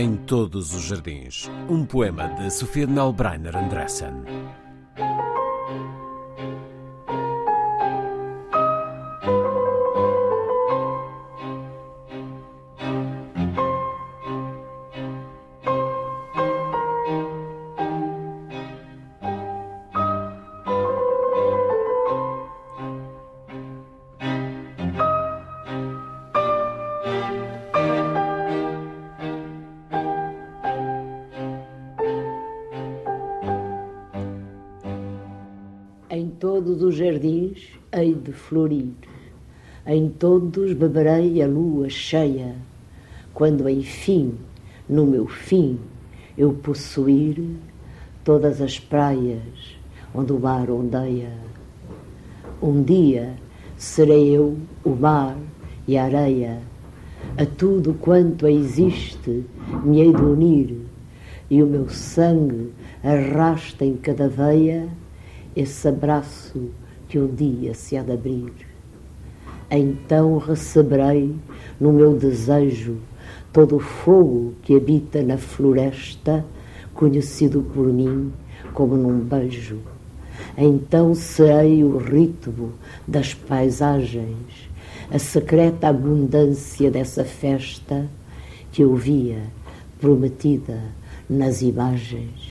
Em todos os jardins, um poema de Sofia Nalbreiner Andressen. Todos os jardins hei de florir, em todos beberei a lua cheia, quando enfim, no meu fim, eu possuir todas as praias onde o mar ondeia. Um dia serei eu o mar e a areia, a tudo quanto existe me hei de unir, e o meu sangue arrasta em cada veia esse abraço que um dia se há de abrir. Então receberei no meu desejo todo o fogo que habita na floresta, conhecido por mim como num beijo. Então serei o ritmo das paisagens, a secreta abundância dessa festa que eu via prometida nas imagens.